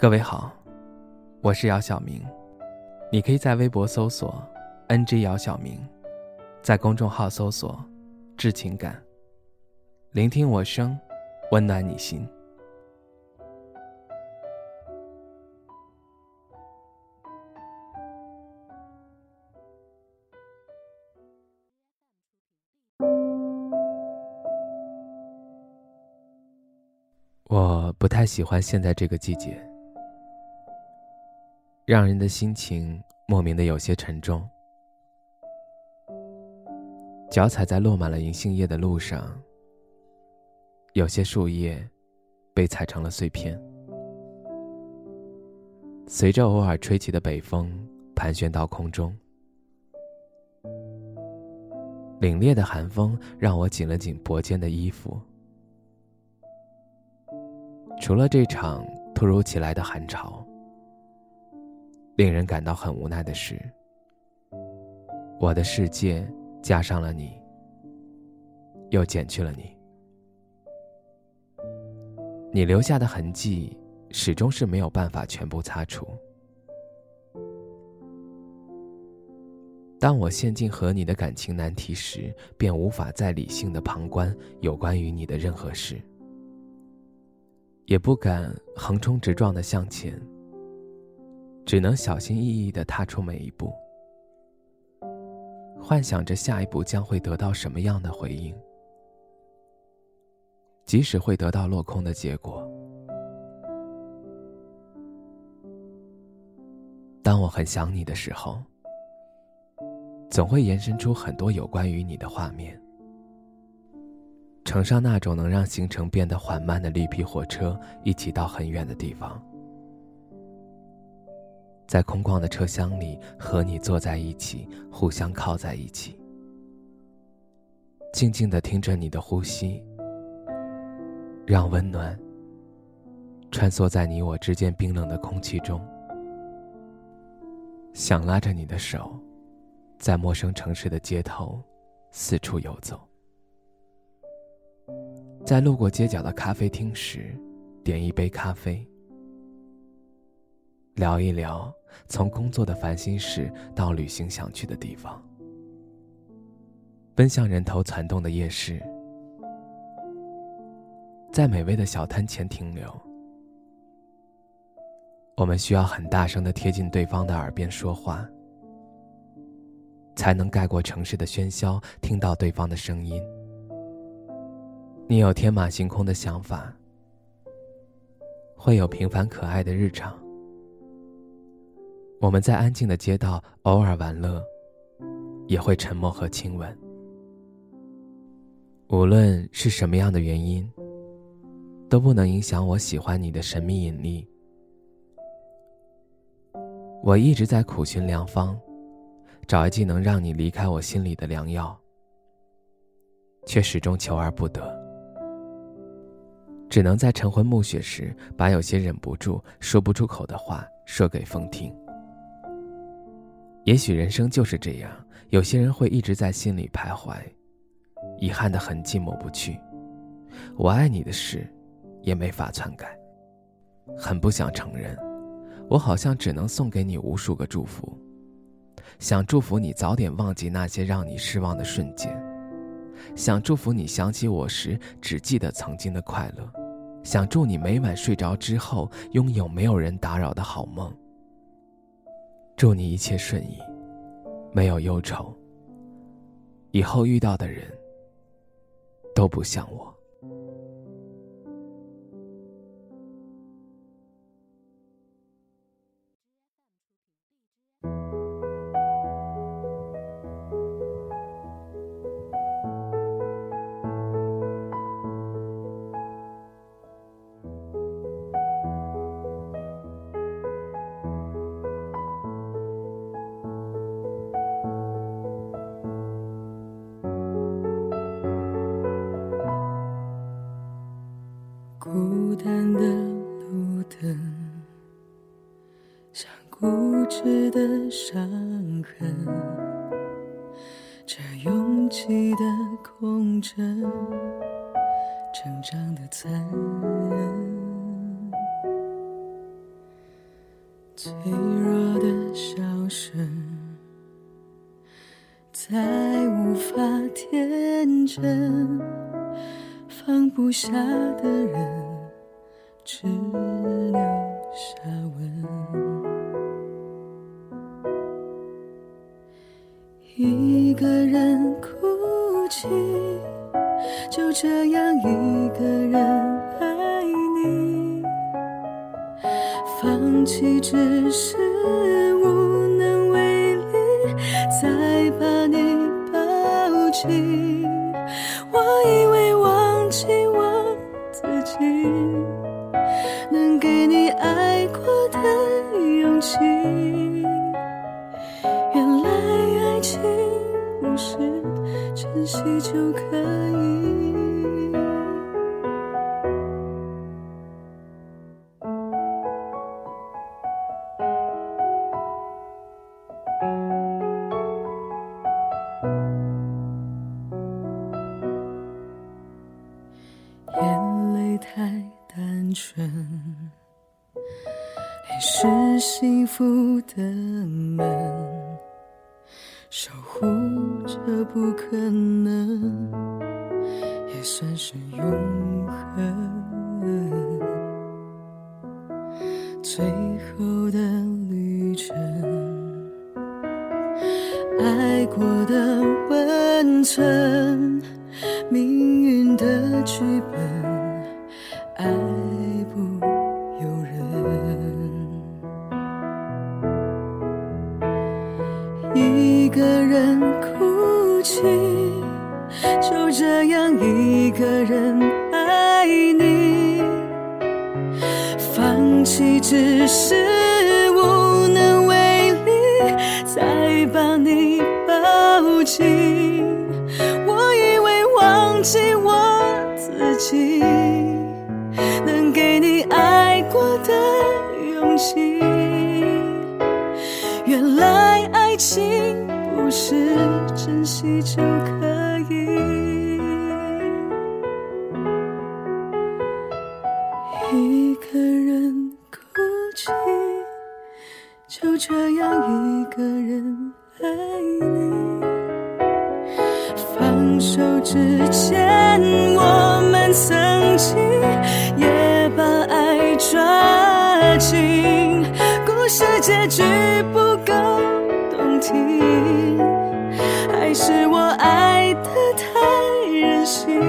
各位好，我是姚晓明，你可以在微博搜索 “ng 姚晓明”，在公众号搜索“致情感”，聆听我声，温暖你心。我不太喜欢现在这个季节。让人的心情莫名的有些沉重，脚踩在落满了银杏叶的路上，有些树叶被踩成了碎片，随着偶尔吹起的北风盘旋到空中。凛冽的寒风让我紧了紧脖间的衣服，除了这场突如其来的寒潮。令人感到很无奈的是，我的世界加上了你，又减去了你。你留下的痕迹始终是没有办法全部擦除。当我陷进和你的感情难题时，便无法再理性的旁观有关于你的任何事，也不敢横冲直撞的向前。只能小心翼翼的踏出每一步，幻想着下一步将会得到什么样的回应。即使会得到落空的结果，当我很想你的时候，总会延伸出很多有关于你的画面，乘上那种能让行程变得缓慢的绿皮火车，一起到很远的地方。在空旷的车厢里，和你坐在一起，互相靠在一起，静静的听着你的呼吸，让温暖穿梭在你我之间冰冷的空气中。想拉着你的手，在陌生城市的街头四处游走，在路过街角的咖啡厅时，点一杯咖啡。聊一聊从工作的烦心事到旅行想去的地方，奔向人头攒动的夜市，在美味的小摊前停留。我们需要很大声的贴近对方的耳边说话，才能盖过城市的喧嚣，听到对方的声音。你有天马行空的想法，会有平凡可爱的日常。我们在安静的街道偶尔玩乐，也会沉默和亲吻。无论是什么样的原因，都不能影响我喜欢你的神秘引力。我一直在苦寻良方，找一剂能让你离开我心里的良药，却始终求而不得。只能在晨昏暮雪时，把有些忍不住说不出口的话说给风听。也许人生就是这样，有些人会一直在心里徘徊，遗憾的痕迹抹不去。我爱你的事，也没法篡改。很不想承认，我好像只能送给你无数个祝福，想祝福你早点忘记那些让你失望的瞬间，想祝福你想起我时只记得曾经的快乐，想祝你每晚睡着之后拥有没有人打扰的好梦。祝你一切顺意，没有忧愁。以后遇到的人，都不像我。固执的伤痕，这拥挤的空城，成长的残忍。脆弱的笑声，再无法天真，放不下的人，只一个人哭泣，就这样一个人爱你。放弃只是无能为力，再把你抱紧。我以为忘记我自己，能给你爱过的勇气。珍惜就可以。眼泪太单纯，是幸福的门，守护着不可能，也算是永恒。最后的旅程，爱过的温存。命运的剧本，爱就这样一个人爱你。放弃只是无能为力，再把你抱紧。我以为忘记我自己，能给你爱过的勇气。原来爱情不是珍惜就可一个人哭泣，就这样一个人爱你。放手之前，我们曾经也把爱抓紧。故事结局不够动听，还是我爱的太任性